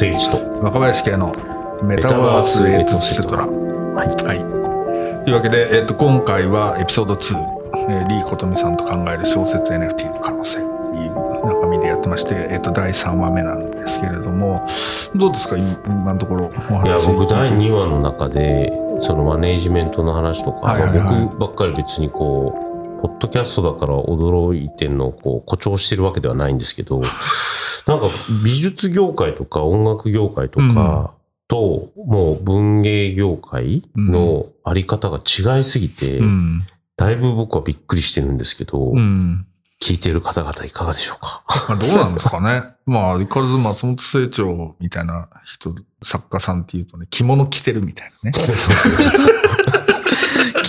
藤誠一と若林系のメタバースエイトセトラ。はい。はい。というわけで、えっと、今回はエピソード2、えー、リー・コトミさんと考える小説 NFT の可能性という中身でやってまして、えっと、第3話目なんですけれども、どうですか、今今のところ。いや僕第2話の中でそのマネージメントの話とか、はいはいはいまあ僕ばっかり別にこうポッドキャストだから驚いてんのをこう誇張してるわけではないんですけどなんか美術業界とか音楽業界とかと、もう文芸業界のあり方が違いすぎて、うん。だいぶ僕はびっくりしてるんですけど、うん。聞いてる方々いかがでしょうか？まあ、どうなんですかね。まあ、相変わらず松本清張みたいな人、作家さんっていうとね、着物着てるみたいなね。そうそうそうそう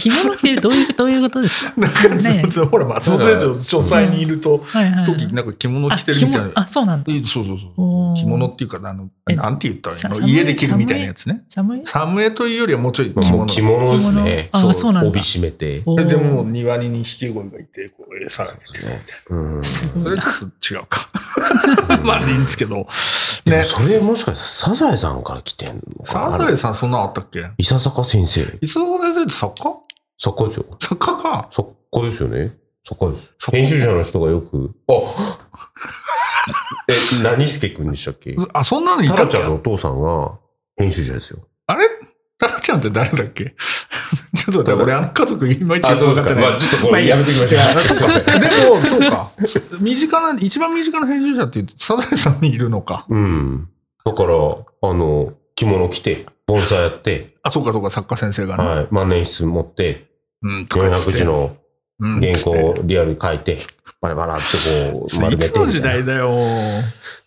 着物ってどういう、どういうことですか？なんか、ねほら、松本清張書斎にいると。時なんか着物あ着てるみたいな。あ、そうなんだ。えそうそうそう。着物っていうか、あの、えなんて言ったらいいのさ家で着るみたいなやつね。寒いサムエというよりはもうちょい着物。着物ですね。着物あそうなんだ帯締めて。ででも、庭に2匹鯉がいて、こう、餌あげてるみたいな。それちょっと違うか。まあ、いいんですけど。ね。それもしかしたらサザエさんから来てんのかなサザエさんそんなのあったっけ伊佐坂先生。磯岡先生って作家作家ですよ。作家か？作家ですよね。作家です。編集者の人がよく。あ え、何助くんでしたっけ？あ、そんなのいタたっけ？ラちゃんのお父さんが編集者ですよ。あれ？タラちゃんって誰だっけ？ちょっと待って、俺あの家族いまいち分かってない。まあちょっとこれやめておき ましょう。でも、そうか。身近な、一番身近な編集者っていうと、サザエさんにいるのか。うん。だから、あの、着物着て、盆栽やって、あ、そうかそうか、作家先生がね。はい、万年筆持って400字のうん原稿をリアルに書いて、バラバラってこう、丸いめてつの時代だよ。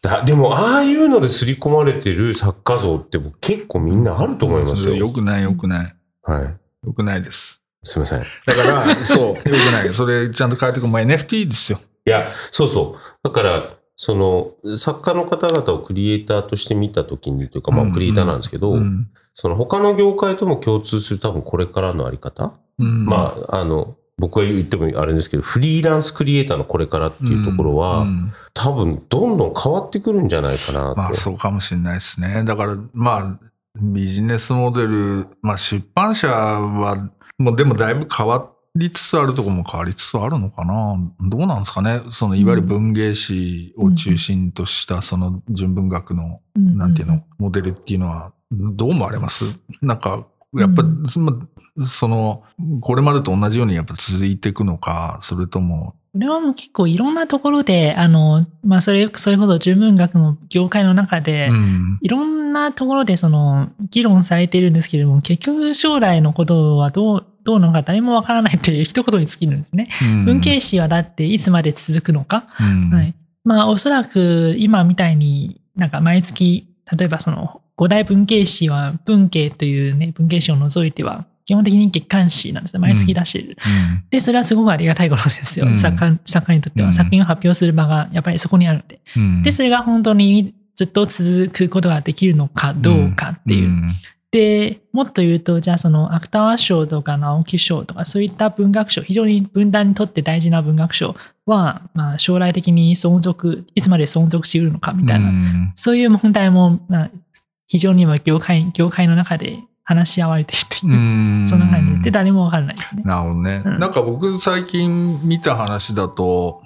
だでも、ああいうので刷り込まれてる作家像って僕結構みんなあると思いますよ。よくない、よくない。はい。よくないです。すみません。いだから、そう、よくない。それちゃんと変えてく。まあ、NFT ですよ。や、そうそう。だから、その、作家の方々をクリエイターとして見たときにというか、まあ、うんクリエイターなんですけど、うん。その他の業界とも共通する多分これからのあり方、うんまあ、あの、僕が言ってもあれですけど、フリーランスクリエイターのこれからっていうところは、うん多分どんどん変わってくるんじゃないかなと。まあそうかもしれないですね。だからまあビジネスモデル、まあ出版社はもうでもだいぶ変わりつつあるところも変わりつつあるのかな。どうなんですかね。そのいわゆる文芸誌を中心としたその純文学のうんなんていうの、モデルっていうのはどう思われます？なんかやっぱ、うん。そのこれまでと同じようにやっぱ続いていくのか、それとも、これはもう結構いろんなところで、あの、まあ、それ、それほど純文学の業界の中で、うん。いろんなところでその、議論されているんですけれども、結局将来のことはどう、どうなのか誰もわからないという一言に尽きるんですね。文系史はだっていつまで続くのか、うん。はい。まあ、おそらく今みたいになんか毎月、例えばその、五大文系史は文系というね、文系史を除いては、基本的に月刊誌なんですね。毎月出してる。うんで、それはすごくありがたいことですよ。うん作家作家にとっては、うん作品を発表する場がやっぱりそこにあるので。うんで、それが本当にずっと続くことができるのかどうかっていう。んで、もっと言うと、じゃあその芥川賞とか直木賞とかそういった文学賞、非常に分断にとって大事な文学賞は、まあ将来的に存続、いつまで存続しうるのかみたいな、うんそういう問題も、まあ、非常に今業界、業界の中で話し合われているという、うん。そんな感じで、誰もわからないですね。なるほどね。うん。なんか僕最近見た話だと、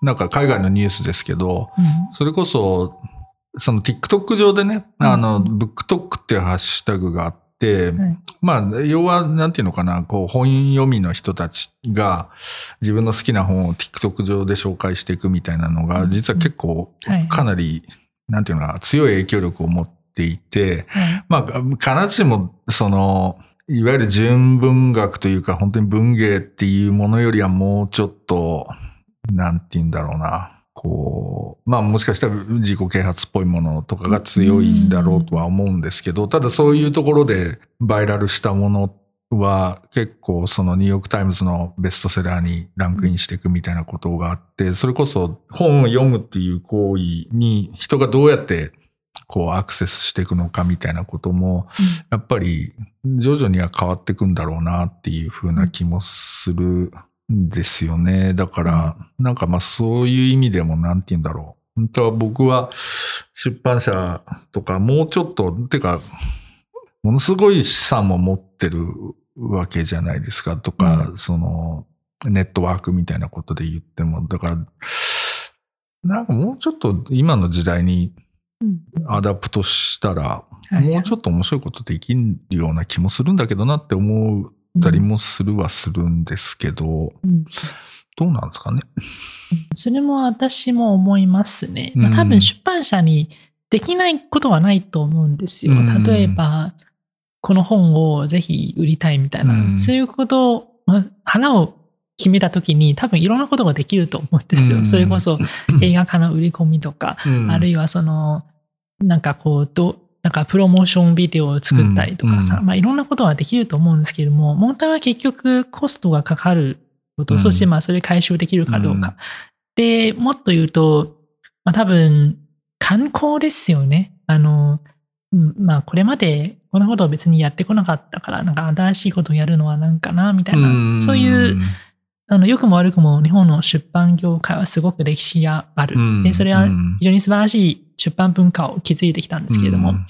なんか海外のニュースですけど、うん。それこそ、その TikTok 上でね、うん。あの、ブックトックっていうハッシュタグがあって、はい。まあ、要は、なんていうのかな、こう、本読みの人たちが自分の好きな本を TikTok 上で紹介していくみたいなのが、実は結構はい、かなり、なんていうのかな、強い影響力を持っていて、はいまあ、必ずしも、その、いわゆる純文学というか、本当に文芸っていうものよりはもうちょっと、なんて言うんだろうな。こう、まあもしかしたら自己啓発っぽいものとかが強いんだろうとは思うんですけど、ただそういうところでバイラルしたものは結構そのニューヨークタイムズのベストセラーにランクインしていくみたいなことがあって、それこそ本を読むっていう行為に人がどうやってこうアクセスしていくのかみたいなことも、やっぱり徐々には変わっていくんだろうなっていうふうな気もするんですよね。だから、なんかまあそういう意味でもなんて言うんだろ本当は僕は出版社とかもうちょっと、てか、ものすごい資産も持ってるわけじゃないですか。とか、うその、ネットワークみたいなことで言っても、だから、なんかもうちょっと今の時代にうん adapt したら、はい。もうちょっと面白いことできるような気もするんだけどなって思ったりもするはするんですけど、うん。どうなんですかね？それも私も思いますね。まあうん多分出版社にできないことはないと思うんですよ。うん。例えば、この本をぜひ売りたいみたいな、うん。そういうことを、まあ花を決めたときに多分いろんなことができると思うんですよ。うんそれこそ 映画化の売り込みとか、あるいいはその、なんかこう、どなんかプロモーションビデオを作ったりとかさ、うんまあいろんなことはできると思うんですけれども、問題は結局コストがかかること、うんそしてまあそれ回収できるかどうか。うんで、もっと言うと、まあ多分、観光ですよね。あの、うんまあこれまでこんなことを別にやってこなかったから、なんか新しいことをやるのはなんかな、みたいな、そういう、あの、良くも悪くも日本の出版業界はすごく歴史がある。うん。で、それはうん。非常に素晴らしい出版文化を築いてきたんですけれども、うん。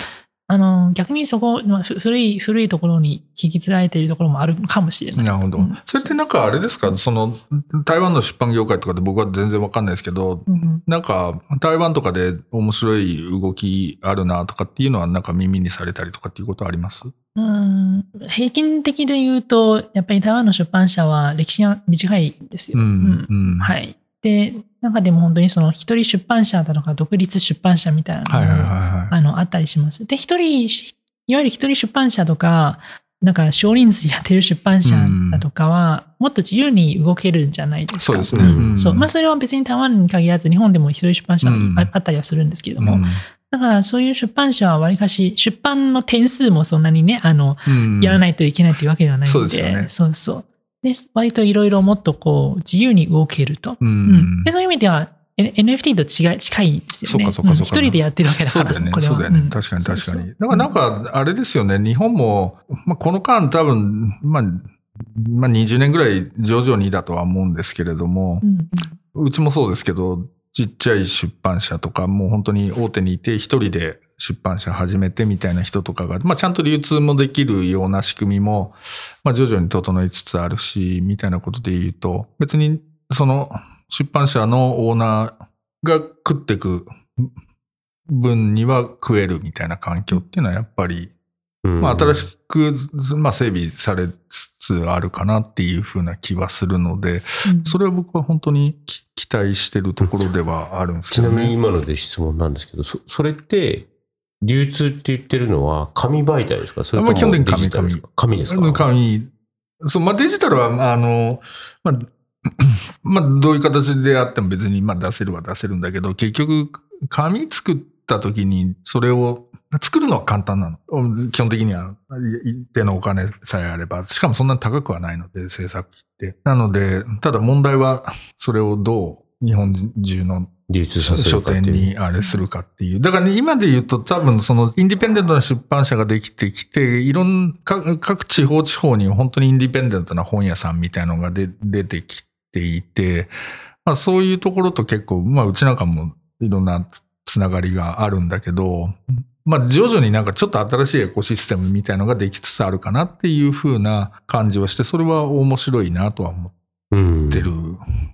あの、逆にそこ、まあふ古い、古いところに引き継がれているところもあるかもしれない。なるほど。うん。それってなんかあれですか？その、台湾の出版業界とかで僕は全然わかんないですけど、うんなんか台湾とかで面白い動きあるなとかっていうのはなんか耳にされたりとかっていうことあります？うん平均的で言うと、やっぱり台湾の出版社は歴史が短いんですよ。うんうん。。はいい。で、中でも本当にその一人出版社だとか独立出版社みたいなのもはいはいはいはい。あの、あったりします。で、一人、いわゆる一人出版社とか、なんか少人数でやってる出版社だとかは、もっと自由に動けるんじゃないですか。そうですね。うんんそう。まあ、それは別に台湾に限らず、日本でも一人出版社あったりはするんですけれども、うんだからそういう出版社はわりかし、出版の点数もそんなにね、あの、うんやらないといけないというわけではないそうので、ですよねそうそう。で、割といろいろもっとこう、自由に動けると。ううんんで。そういう意味では、NFT と違い近いですよね。そうかそうかそうかん一人でやってるわけだから、そうだよね。そうだよね。ん確かに確かに。そうそうだからなんか、あれですよね。日本も、まあ、この間多分、まあ、まあ20年ぐらい徐々にだとは思うんですけれどもう、んうちもそうですけど、ちっちゃい出版社とか、もう本当に大手にいて、一人で出版社始めてみたいな人とかが、まあちゃんと流通もできるような仕組みも、まあ徐々に整いつつあるし、みたいなことで言うと、別にその出版社のオーナーが食ってく分には食えるみたいな環境っていうのはやっぱり、まあ新しく、まあ整備されつつあるかなっていうふうな気はするので、うん。それは僕は本当にき期待してるところではあるんですけちなどね。みに今ので質問なんですけど、そそれって、流通って言ってるのは紙媒体ですか？それともまあ基本的に紙デジタルですか？紙ですか？紙。そう、まあデジタルは、まああの、まあ、まあどういう形であっても別にまあ出せるは出せるんだけど、結局紙作った時にそれを作るのは簡単なの。基本的には一定のお金さえあれば、しかもそんなに高くはないので制作費って。なので、ただ問題はそれをどう日本中の流通させ書。店にあれするかっていう。だからね、今で言うと多分そのインディペンデントな出版社ができてきて、いろんか各地方地方に本当にインディペンデントな本屋さんみたいのがで出てきていて、まあそういうところと結構、まあうちなんかもいろんなつつながりがあるんだけど、まあ徐々になんかちょっと新しいエコシステムみたいのができつつあるかなっていう風な感じはして、それは面白いなとは思うんってる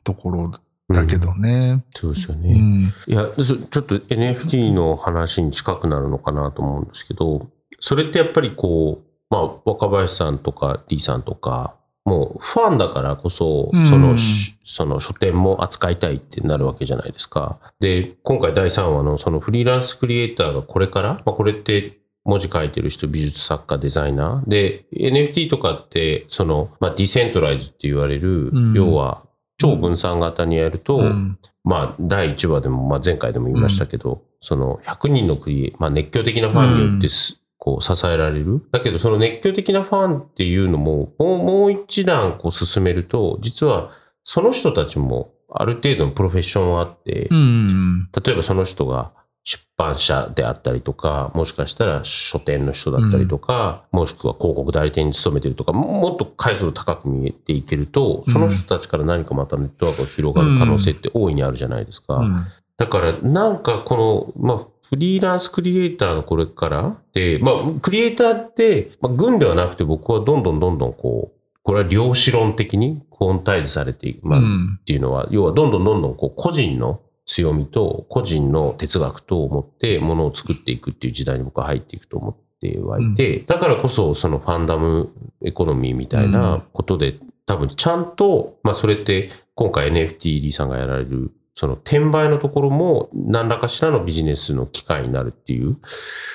ところだけどね。そうですよね。うん。いや、そちょっと NFT の話に近くなるのかなと思うんですけど、それってやっぱりこう、まあ、若林さんとか D さんとか、もうファンだからこそうん、そのし、その書店も扱いたいってなるわけじゃないですか。で、今回第3話のそのフリーランスクリエイターがこれから、まあ、これって文字書いてる人、美術作家、デザイナー。で、NFT とかって、その、まあ、ディセントライズって言われる、うん要は、超分散型にやると、うんまあ、第1話でも、まあ、前回でも言いましたけど、その100人のクリエイ、まあ、熱狂的なファンによってす、こう、支えられる。だけど、その熱狂的なファンっていうのも、もうもう一段こう進めると、実は、その人たちも、ある程度のプロフェッションはあって、うん。例えばその人が出版社であったりとか、もしかしたら書店の人だったりとか、もしくは広告代理店に勤めてるとか、ももっと解像度高く見えていけると、その人たちから何かまたネットワークが広がる可能性って大いにあるじゃないですか。うんだからなんかこの、まあ、フリーランスクリエイターのこれからで、まあ、クリエイターって、まあ、軍ではなくて僕はどんどんどんどんこう、これは量子論的にコンタイズされていく。まあ、うんっていうのは、要はどんどんどんどんこう個人の強みと個人の哲学とを持ってものを作っていくっていう時代に僕は入っていくと思ってはいて、だからこそそのファンダムエコノミーみたいなことで、多分ちゃんと、まあそれって今回 NFT リーさんがやられるその転売のところも何らかしらのビジネスの機会になるっていう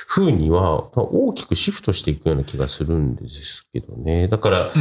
風にはまあ大きくシフトしていくような気がするんですけどね。だから、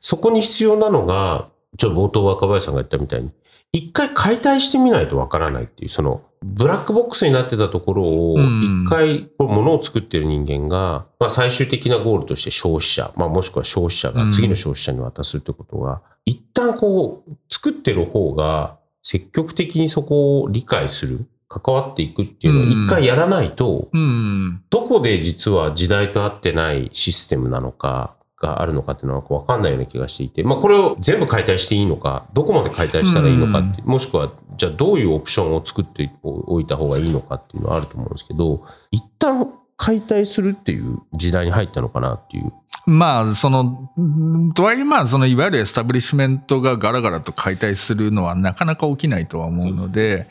そこに必要なのが、ちょっと冒頭若林さんが言ったみたいに、一回解体してみないとわからないっていう、その、ブラックボックスになってたところを、うん。一回、こう物を作ってる人間が、まあ最終的なゴールとして消費者、まあもしくは消費者が次の消費者に渡すってことが、一旦こう、作ってる方が積極的にそこを理解する、関わっていくっていうのを一回やらないと、うん。どこで実は時代と合ってないシステムなのかがあるのかっていうのは分かんないような気がしていて、まあこれを全部解体していいのか、どこまで解体したらいいのかって、もしくはじゃあどういうオプションを作っておいた方がいいのかっていうのはあると思うんですけど、一旦解体するっていう時代に入ったのかなっていう。まあ、その、うんとはいえ、まあ、その、いわゆるエスタブリッシュメントがガラガラと解体するのはなかなか起きないとは思うので、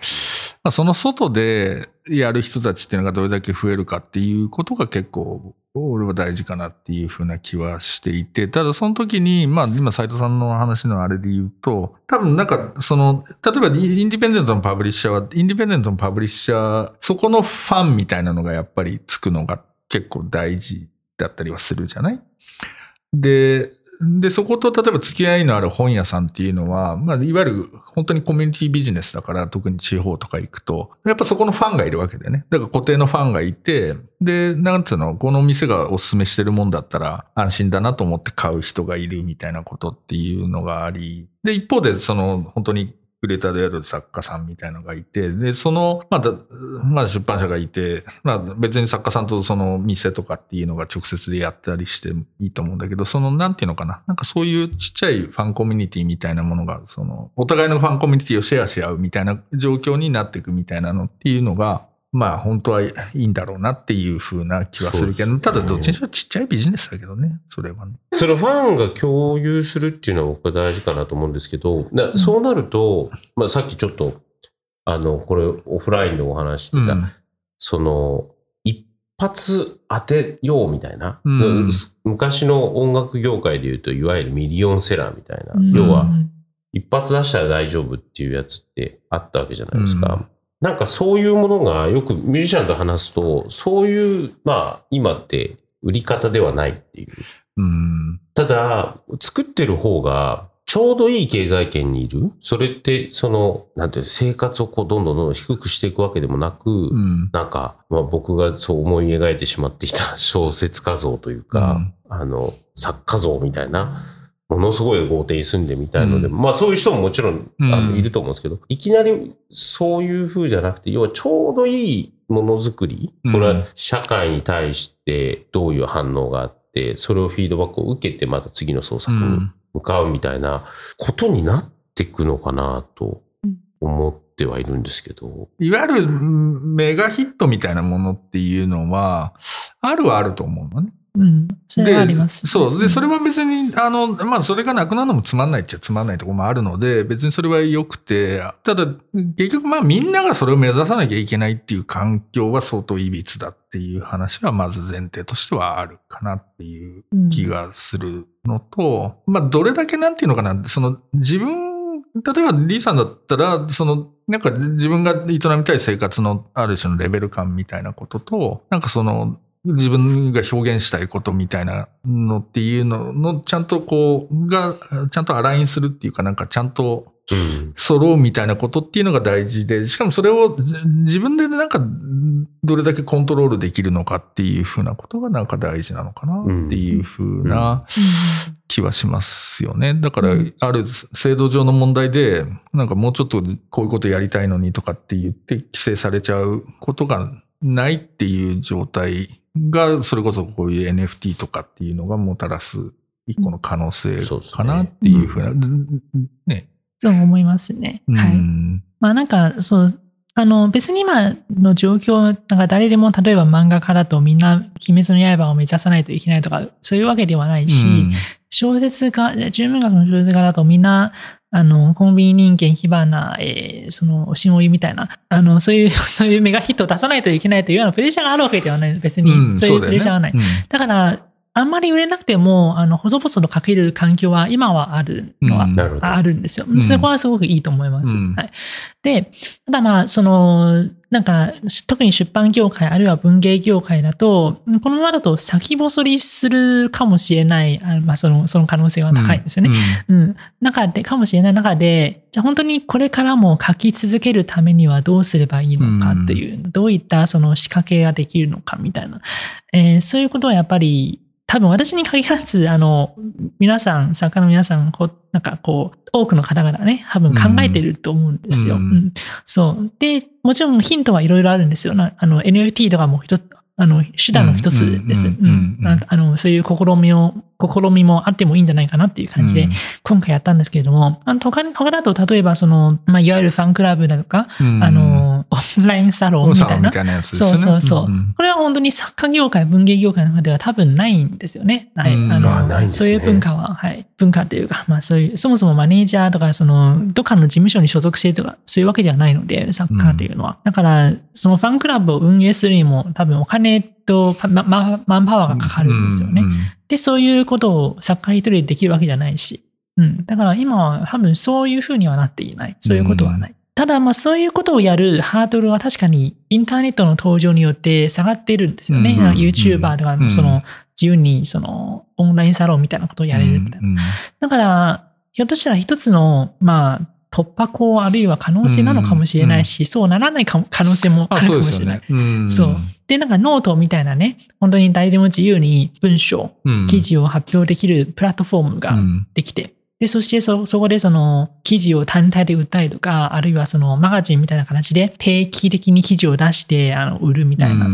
まあ、その外でやる人たちっていうのがどれだけ増えるかっていうことが結構、俺は大事かなっていうふうな気はしていて、ただその時に、まあ今斉藤さんの話のあれで言うと、多分なんかその、例えばインディペンデントのパブリッシャーは、インディペンデントのパブリッシャー、そこのファンみたいなのがやっぱりつくのが結構大事だったりはするじゃない？で、で、そこと例えば付き合いのある本屋さんっていうのは、まあ、いわゆる本当にコミュニティビジネスだから、特に地方とか行くと、やっぱそこのファンがいるわけでね。だから固定のファンがいて、で、なんつうの、この店がおすすめしてるもんだったら安心だなと思って買う人がいるみたいなことっていうのがあり、で、一方でその本当にクレーターである作家さんみたいのがいて、で、その、まだ、まあ出版社がいて、まあ別に作家さんとその店とかっていうのが直接でやったりしていいと思うんだけど、その、なんていうのかな、なんかそういうちっちゃいファンコミュニティみたいなものが、その、お互いのファンコミュニティをシェアし合うみたいな状況になっていくみたいなのっていうのが、まあ本当はいいんだろうなっていうふうな気はするけど、ね。ただどっちにしろちっちゃいビジネスだけどね、それはね。それファンが共有するっていうのは僕は大事かなと思うんですけど、なそうなると、まあさっきちょっと、あの、これオフラインでお話ししてた、うん。その、一発当てようみたいな、うん。昔の音楽業界で言うと、いわゆるミリオンセラーみたいな、うん。要は、一発出したら大丈夫っていうやつってあったわけじゃないですか。うんなんかそういうものがよくミュージシャンと話すと、そういう、まあ今って売り方ではないっていう。うん。ただ、作ってる方がちょうどいい経済圏にいる。それって、その、なんていうの生活をこうどんどんどんどん低くしていくわけでもなく、うん。なんか、まあ、僕がそう思い描いてしまってきた小説家像というか、あの、作家像みたいな、ものすごい豪邸に住んでみたいので、うまあそういう人ももちろんあうんのいると思うんですけど、いきなりそういう風じゃなくて、要はちょうどいいものづくり、うんこれは社会に対してどういう反応があって、それをフィードバックを受けてまた次の創作にうん。向かうみたいなことになっていくのかなとうん思ってはいるんですけど。いわゆるうんメガヒットみたいなものっていうのは、あるはあると思うのね。うん。それはあります。そう。で、それは、は別に、あの、まあ、それがなくなるのもつまんないっちゃつまんないところもあるので、別にそれは良くて、ただ、結局、まあ、みんながそれを目指さなきゃいけないっていう環境は相当いびつだっていう話は、まず前提としてはあるかなっていう気がするのと、まあ、どれだけなんていうのかな、その、自分、例えば、リーさんだったら、その、なんか自分が営みたい生活のある種のレベル感みたいなことと、なんかその、自分が表現したいことみたいなのっていうのの、ちゃんとこう、が、ちゃんとアラインするっていうか、なんかちゃんとうん。揃うみたいなことっていうのが大事で、しかもそれをじ自分でなんかどれだけコントロールできるのかっていうふうなことがなんか大事なのかなっていうふうな気はしますよね。だからうん、ある制度上の問題で、なんかもうちょっとこういうことやりたいのにとかって言って規制されちゃうことがないっていう状態が、それこそこういう NFT とかっていうのがもたらす一個の可能性かなっていうふうな、ね。そう思いますね。うはい。ん。まあなんか、そう、あの、別に今の状況、なんか誰でも、例えば漫画家だとみんな、鬼滅の刃を目指さないといけないとか、そういうわけではないし、うん小説家、純文学の小説家だとみんな、あの、コンビニ人間、火花、えーその、おしんお湯みたいな、あの、そういう、そういうメガヒットを出さないといけないというようなプレッシャーがあるわけではない。別に、うんそういうプレッシャーはない。だから、あんまり売れなくても、あの、細々と書ける環境は今はあるのは、うん。あるんですよん。そこはすごくいいと思います。うんはい、で、ただまあ、その、なんか、特に出版業界、あるいは文芸業界だと、このままだと先細りするかもしれない、あまあ、その、その可能性は高いんですよね。うん。中で、かもしれない中で、じゃあ本当にこれからも書き続けるためにはどうすればいいのかという、どういったその仕掛けができるのかみたいな、えーそういうことはやっぱり、多分私に限らず、あの、皆さん、作家の皆さん、こうなんかこう、多くの方々ね、多分考えてると思うんですよ。うんうんそう。で、もちろんヒントはいろいろあるんですよ。なあの、NFT とかも一つ、あの、手段の一つです。うんあの、そういう試みを、試みもあってもいいんじゃないかなっていう感じで、今回やったんですけれども、あの他に他だと例えばその、まあ、いわゆるファンクラブだとか、うんあの、オンラインサロンみたいな。いなね。そうそうそう。んこれは本当に作家業界、文芸業界の中では多分ないんですよね。はい。あの、ねそういう文化は、はい。文化というか、まあそういう、そもそもマネージャーとか、その、どっかの事務所に所属してとか、そういうわけではないので、作家というのは。だから、そのファンクラブを運営するにも、多分お金とマンパワーがかかるんですよね。で、そういうことを作家一人でできるわけじゃないし。うん。だから今は多分そういうふうにはなっていない。そういうことはない。ただ、まあそういうことをやるハードルは確かにインターネットの登場によって下がっているんですよね。うんうんうん YouTuber とかうんその自由にそのオンラインサロンみたいなことをやれるみたいな。うんだから、ひょっとしたら一つの、まあ、突破口あるいは可能性なのかもしれないし、そうならない可能性もああ、るかそうもしれない。ですよね。うんそうで、なんかノートみたいなね、本当に誰でも自由に文章、うん記事を発表できるプラットフォームがうんできて、で、そしてそ、そこでその記事を単体で売ったりとか、あるいはそのマガジンみたいな形で定期的に記事を出してあの売るみたいな。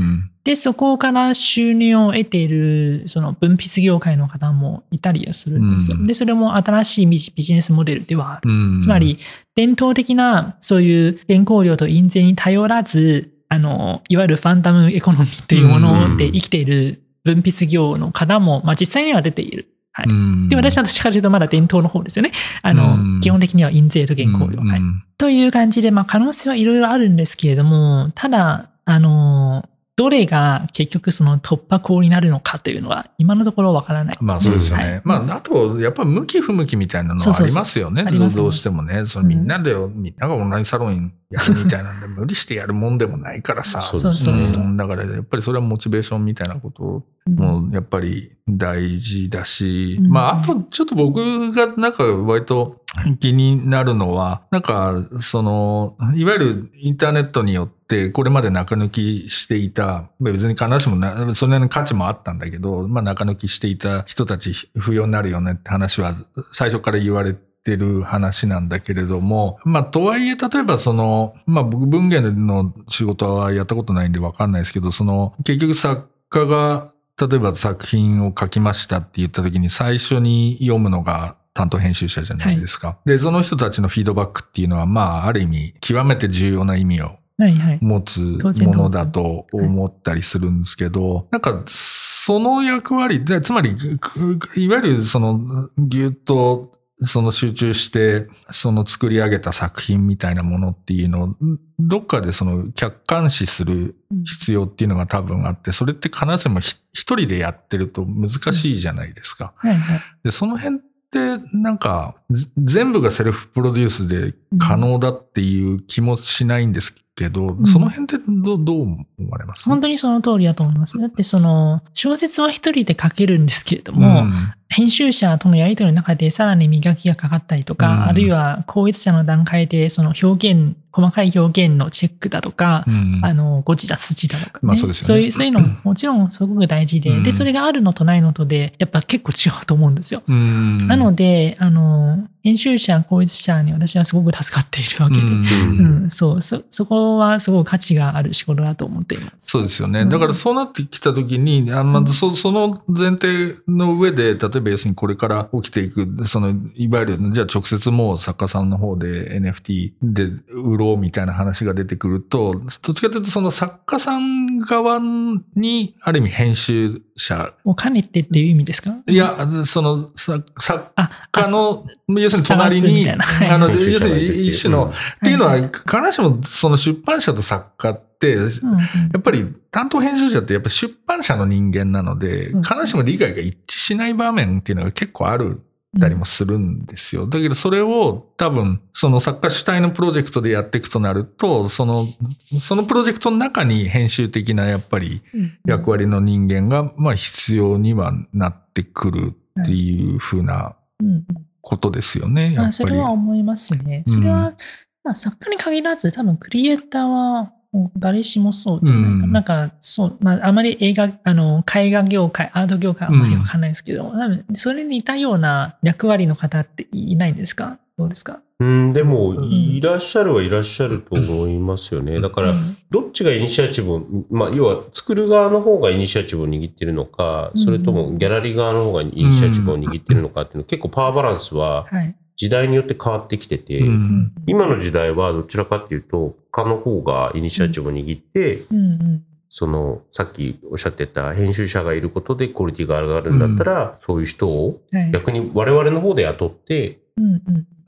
うんで、そこから収入を得ている、その文筆業界の方もいたりするんですよ。うんで、それも新しいビジネスモデルではある。うんつまり、伝統的なそういう原稿料と印税に頼らず、あの、いわゆるファンタムエコノミーというもので生きている分泌業の方も、まあ実際には出ている。はい。うんで、私はどっちかというとまだ伝統の方ですよね。あの、うん基本的には印税と原稿料。はい。うんという感じで、まあ可能性はいろいろあるんですけれども、ただ、あの、どれが結局その突破口になるのかというのは今のところわからない。まあそうですよね。はいまああと、やっぱ向き不向きみたいなのはありますよね。そうそうそうどうしてもね。そのみんなで、みんながオンラインサロンやるみたいなんで、無理してやるもんでもないからさ。そうそうそうそううんだからやっぱりそれはモチベーションみたいなことうんもやっぱり大事だし、うんまああとちょっと僕がなんか割と気になるのは、なんかその、いわゆるインターネットによってこれまで中抜きしていた、別に必ずしもなそれなりの価値もあったんだけど、まあ中抜きしていた人たち不要になるよねって話は最初から言われててる話なんだけれども、まあ、とはいえ、例えばその、まあ、僕文芸の仕事はやったことないんでわかんないですけど、その、結局作家が、例えば作品を書きましたって言った時に最初に読むのが担当編集者じゃないですか。で、その人たちのフィードバックっていうのは、まあ、ある意味、極めて重要な意味をはいはい。持つものだと思ったりするんですけど、なんか、その役割で、つまり、くいわゆるその、ぎゅっと、その集中して、その作り上げた作品みたいなものっていうのを、どっかでその客観視する必要っていうのが多分あって、それって必ずしもひ一人でやってると難しいじゃないですか。はいはい。で、その辺ってなんかぜ全部がセルフプロデュースで可能だっていう気もしないんですけど、ん。その辺ってどうどう思われます？本当にその通りだと思います。だってその小説は一人で書けるんですけれども、編集者とのやり取りの中でさらに磨きがかかったりとか、うん。あるいは校閲者の段階でその表現、細かい表現のチェックだとか、うん。あの、誤字だ、筋だとか、ね。まあそうですよね。そういう、そういうのももちろんすごく大事で、うん。で、それがあるのとないのとで、やっぱ結構違うと思うんですよ。うん。なので、あの、編集者、校閲者に私はすごく助かっているわけで、うん。うん、そう、そ、そこはすごく価値がある仕事だと思っています。そうですよね。うんだからそうなってきたときに、あまずそその前提の上で、例ええば要するにこれから起きていく、その、いわゆる、じゃあ直接もう作家さんの方で NFT で売ろうみたいな話が出てくると、どっちかというとその作家さん側に、ある意味編集者、を兼ねてっていう意味ですか？いや、その、さ作あ、家の、要するに隣に、あの、要するに一種の、うん。っていうのは、必ずしもその出版社と作家って、うんうん。やっぱり担当編集者ってやっぱ出版社の人間なので、うん必ずしも理解が一致しない場面っていうのが結構あるたりもするんですよ。だけどそれを多分その作家主体のプロジェクトでやっていくとなると、その、そのプロジェクトの中に編集的なやっぱりうん。役割の人間がまあ必要にはなってくるっていうふうなうん。ことですよね、やっぱり。れは思いますね。それは、まあ、作家に限らず、多分クリエイターは誰しもそうじゃないか。うん。なんか、そう、まあ、あまり映画、あの、絵画業界、アート業界はあまりわかんないですけど、多分、それに似たような役割の方っていないんですか？どうですか？うん、でも、ん。いらっしゃるはいらっしゃると思いますよね。だからう、ん。どっちがイニシアチブを、まあ、要は作る側の方がイニシアチブを握ってるのか、それともギャラリー側の方がイニシアチブを握ってるのかっていうの、結構パワーバランスははい。時代によって変わってきてて、うん今の時代はどちらかっていうと、家の方がイニシアチブを握って、うんうん。その、さっきおっしゃってた編集者がいることでクオリティが上がるんだったら、そういう人をはい。逆に我々の方で雇って、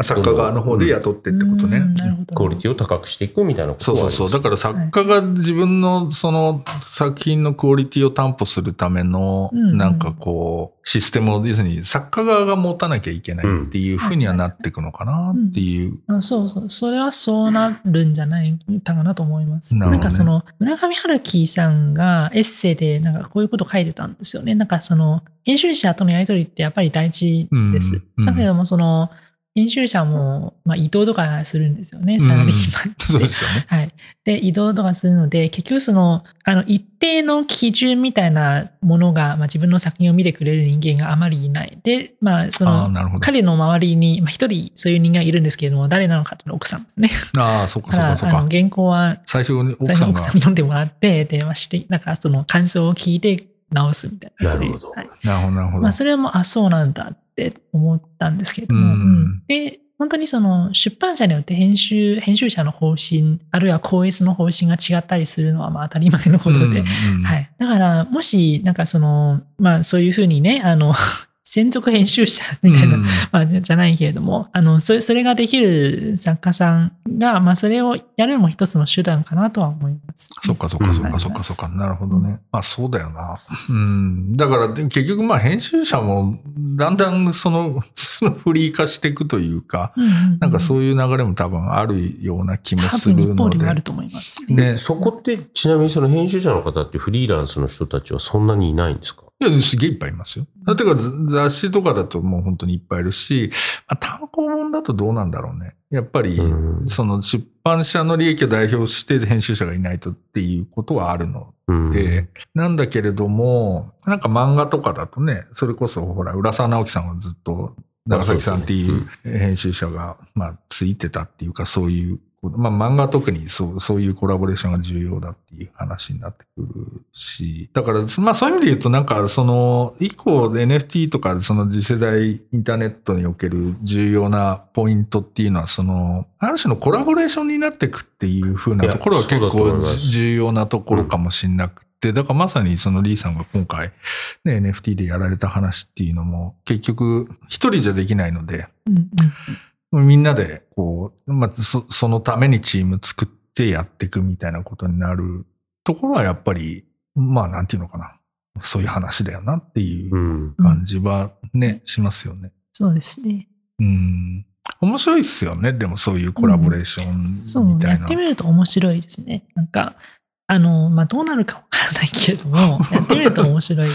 作家側の方で雇ってってことね。うんなるほど。クオリティを高くしていくみたいなことそうはそうそう。だから作家が自分のその作品のクオリティを担保するための、うんなんかこう、システムを、要するに作家側が持たなきゃいけないっていうふうにはなっていくのかなっていう。あそうそう。それはそうなるんじゃないかなと思います。ねんかその、村上春樹さんがエッセイでなんかこういうこと書いてたんですよね。なんかその、編集者とのやりとりってやっぱり大事です。うんうんだけども、その、編集者も、まあ、移動とかするんですよね。サラリーマンってそうですよね。はい。で、移動とかするので、結局その、あの、一定の基準みたいなものが、まあ、自分の作品を見てくれる人間があまりいない。で、まあ、その。彼の周りに、まあ、一人そういう人間がいるんですけれども、誰なのかというのは奥さんですね。ああ、そうかそうかそうかあの、。原稿は、最初に奥さんが。奥さんに読んでもらって、で、まあ、して、なんか、その感想を聞いて直すみたいな。なるほどはいなるほど、なるほど。まあ、それはもう、あ、そうなんだって思ったんですけれども、うん。うんで、本当にその出版社によって編集、編集者の方針、あるいは校閲の方針が違ったりするのはまあ当たり前のことで、うんうん。はい。だから、もし、なんかその、まあそういうふうにね、あの、専属編集者みたいな、うんまあ、じゃないけれども、あの、それ、それができる作家さんが、まあ、それをやるのも一つの手段かなとは思います。そっかそっかそっうんかそっかそっか。なるほどね。まあそうだよな。うん。だからで結局まあ編集者もだんだんその、そのフリー化していくというか、うんうんうんなんかそういう流れも多分あるような気も多するの分一方ではあるで。と思います。ねそこって、ちなみにその編集者の方ってフリーランスの人たちはそんなにいないんですか？いや、すげえいっぱいいますよ。だってか雑誌とかだともう本当にいっぱいいるし、まあ、単行本だとどうなんだろうね。やっぱりう、ん。その出版社の利益を代表して編集者がいないとっていうことはあるのうん。で、なんだけれども、なんか漫画とかだとね、それこそほら、浦沢直樹さんはずっと、長崎さんっていう編集者が、まあ、ついてたっていうか、そういう、まあ、漫画特にそう、そういうコラボレーションが重要だっていう話になってくるし、だから、まあ、そういう意味で言うと、なんか、その、以降 NFT とか、その次世代インターネットにおける重要なポイントっていうのは、その、ある種のコラボレーションになっていくっていう風なところは結構重要なところかもしれなくて、だからまさにそのリーさんが今回、ね、NFT でやられた話っていうのも、結局、一人じゃできないので、うんうん。みんなで、こう、まあ、そそのためにチーム作ってやっていくみたいなことになるところはやっぱり、まあ、なんていうのかな。そういう話だよなっていううん。感じはね、しますよね。そうですね。うん。面白いっすよね。でもそういうコラボレーショそうンみ、たいな。やってみると面白いですね。なんか、あの、まあ、どうなるかわからないけれども、やってみると面白い。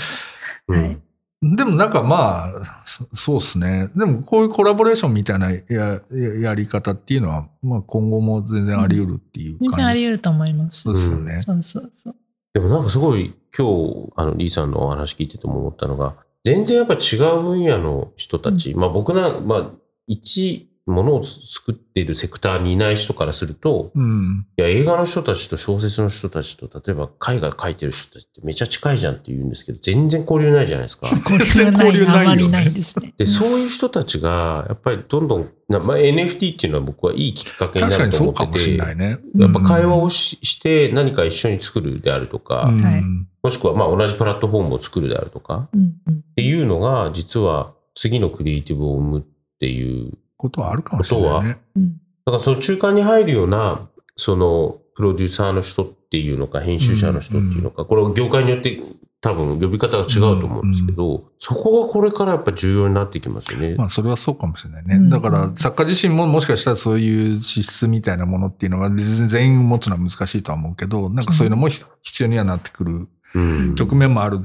うんはいでもなんかまあ、そそうっすね。でもこういうコラボレーションみたいなやややり方っていうのは、まあ今後も全然あり得るっていう全然あ感じ。り得ると思います。そうですよね。そうそうそう。でもなんかすごい今日、あの、リーさんのお話聞いてても思ったのが、全然やっぱ違う分野の人たち、まあ僕な、まあ、一ものを作っているセクターにいない人からすると、うん。いや、映画の人たちと小説の人たちと、例えば絵画描いてる人たちってめちゃ近いじゃんって言うんですけど、全然交流ないじゃないですか。交流がない、全然交流ないよねあまりないですね。で、そういう人たちが、やっぱりどんどん、なまあ、NFT っていうのは僕はいいきっかけにな確かるとにそうかも思ってて、しれないね。やっぱ会話をしして何か一緒に作るであるとか、うんはいもしくはまあ同じプラットフォームを作るであるとか、うんうんっていうのが、実は次のクリエイティブを生むっていう、ことはあるかもしれないね。うんだからその中間に入るような、そのプロデューサーの人っていうのか、編集者の人っていうのか、これは業界によって多分呼び方が違うと思うんですけど、そこがこれからやっぱ重要になってきますよね。まあ、それはそうかもしれないね。うんだから、作家自身ももしかしたらそういう資質みたいなものっていうのは別に全員持つのは難しいとは思うけど、なんかそういうのもひ必要にはなってくるうん局面もある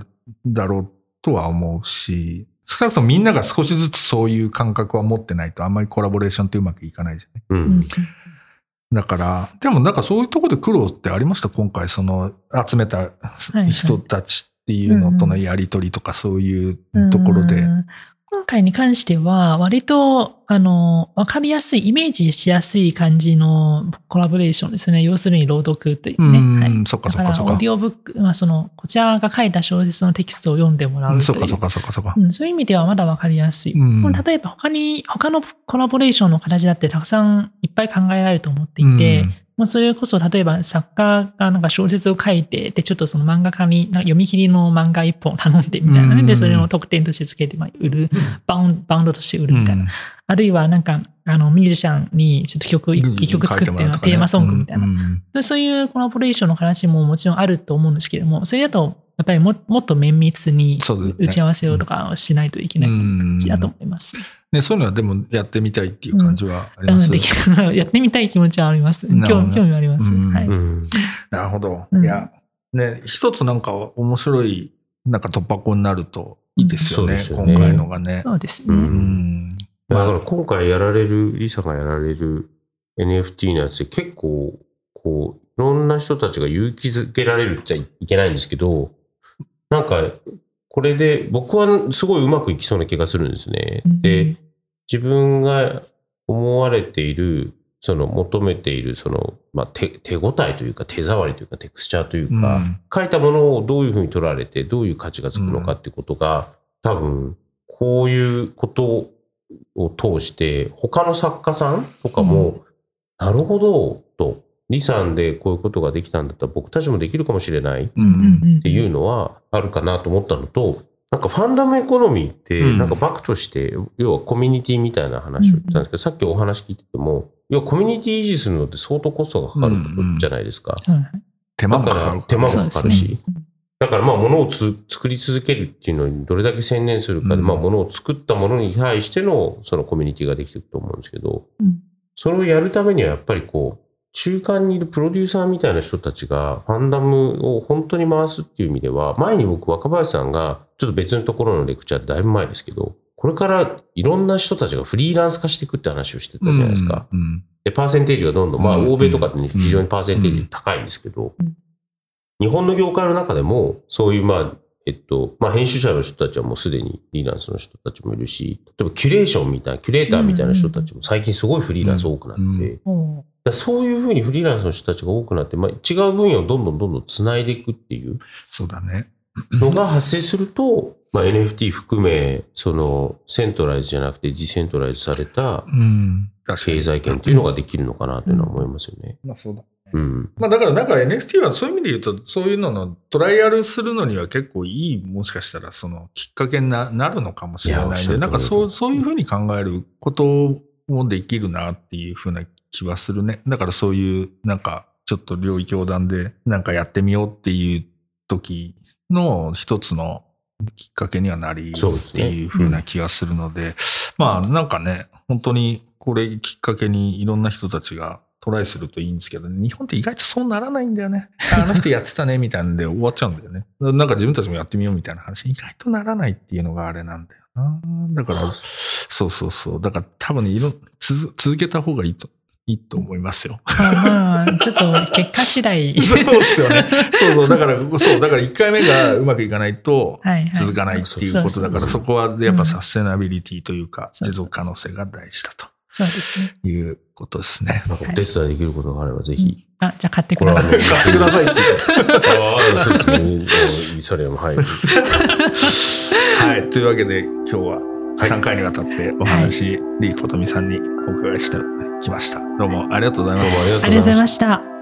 だろうとは思うし、少なくともみんなが少しずつそういう感覚は持ってないとあんまりコラボレーションってうまくいかないじゃない。ううん。んだから、でもなんかそういうところで苦労ってありました？今回その集めたい人たちっていうのとのやりとりとかそういうところで。うん今回に関しては、割と、あの、わかりやすい、イメージしやすい感じのコラボレーションですね。要するに朗読というね。うんはいそっかそっかそっかオーディオブック、まあ、その、こちらが書いた小説のテキストを読んでもらうという。そっかそっかそっかそっか。うん、そういう意味ではまだわかりやすい。うん例えば他に、他のコラボレーションの形だってたくさんいっぱい考えられると思っていて、うんもうそれこそ例えば作家がなんか小説を書いて、で、ちょっとその漫画家になんか読み切りの漫画一本頼んでみたいなね。うんで、それを特典としてつけて、まあ、売る、バウンバウンドとして売るみたいな。あるいはなんか、あの、ミュージシャンにちょっと曲、一曲作ってのテーマソングみたいな。でそういうコラボレーションの話ももちろんあると思うんですけども、それだと、やっぱりももっと綿密に打ち合わせをとかをしないといけないという感じだと思います。ね、そういうのはでもやってみたいっていう感じはありうん、ます、でき やってみたい気持ちはあります。興興味はあります。うんはい。うんなるほど。うんいや、ね、一つなんか面白い、なんか突破口になるといいですよね、よね今回のがね。そうですね。ううんん。だから今回やられる、リサがやられる NFT のやつで結構、こう、いろんな人たちが勇気づけられるっちゃいけないんですけど、なんか、これで僕はすごいうまくいきそうな気がするんですね。うん。で、自分が思われている、その求めている、その、まあ、手、手応えというか、手触りというか、テクスチャーというか、うん。書いたものをどういうふうに取られて、どういう価値がつくのかっていうことが、多分、こういうことを通して、他の作家さんとかも、なるほど、と、李さんでこういうことができたんだったら僕たちもできるかもしれないっていうのはあるかなと思ったのと、なんかファンダムエコノミーって、うん。なんかバックとして、要はコミュニティみたいな話を言ったんですけど、さっきお話聞いてても、要はコミュニティ維持するのって相当コストがかかるじゃないですか。はい。手間もかから。る手間もかかるし。だからまあ物をつ作り続けるっていうのにどれだけ専念するかで、うん。まあ物を作ったものに対してのそのコミュニティができていくと思うんですけど、うん。それをやるためにはやっぱりこう、中間にいるプロデューサーみたいな人たちがファンダムを本当に回すっていう意味では、前に僕若林さんがちょっと別のところのレクチャーでだいぶ前ですけど、これからいろんな人たちがフリーランス化していくって話をしてたじゃないですか。。うんで、パーセンテージがどんどん、まあ、うん欧米とかってね非常にパーセンテージ高いんですけどうん、日本の業界の中でも、そういう、まあ、えっと、まあ、編集者の人たちはもうすでにフリーランスの人たちもいるし、例えばキュレーションみたいな、キュレーターみたいな人たちも最近すごいフリーランス多くなって、そういうふうにフリーランスの人たちが多くなって、まあ、違う分野をどんどんどんどん繋いでいくっていうそうだね。のが発生すると、まあ、NFT 含め、その、セントライズじゃなくてディセントライズされた経済圏っていうのができるのかなというのは思いますよね。まあそうだ。うん。まあだからなんか NFT はそういう意味で言うと、そういうののトライアルするのには結構いい、もしかしたらそのきっかけにななるのかもしれないんで、なんかそう、そういうふうに考えることもできるなっていうふうな気はするね。だからそういうなんかちょっと領域横断でなんかやってみようっていう時の一つのきっかけにはなりっそうですねていうふうな気がするので、まあなんかね、本当にこれきっかけにいろんな人たちがトライするといいんですけど、日本って意外とそうならないんだよね。ああの人やってたねみたいなんで終わっちゃうんだよね。なんか自分たちもやってみようみたいな話、意外とならないっていうのがあれなんだよな。だから、そうそうそう。だから多分ね、いろ続続けた方がいいと、いいと思いますよ。まあまあ、ちょっと結果次第。そうですよね。そうそう。だから、そう、だから1回目がうまくいかないと続かないっていうことだから、そこはやっぱサステナビリティというか、持続可能性が大事だと。そうですね。いうことですね。なんかお手伝いできることがあればぜひ。あ、じゃあ買ってください。買ってくださいっていう。ああ、そうですね。イーサリアム、はい。はい。というわけで、今日は3回にわたってお話、リーコトミさんにお伺いしてきました。どうもありがとうございます。どうもありがとうありがとうございました。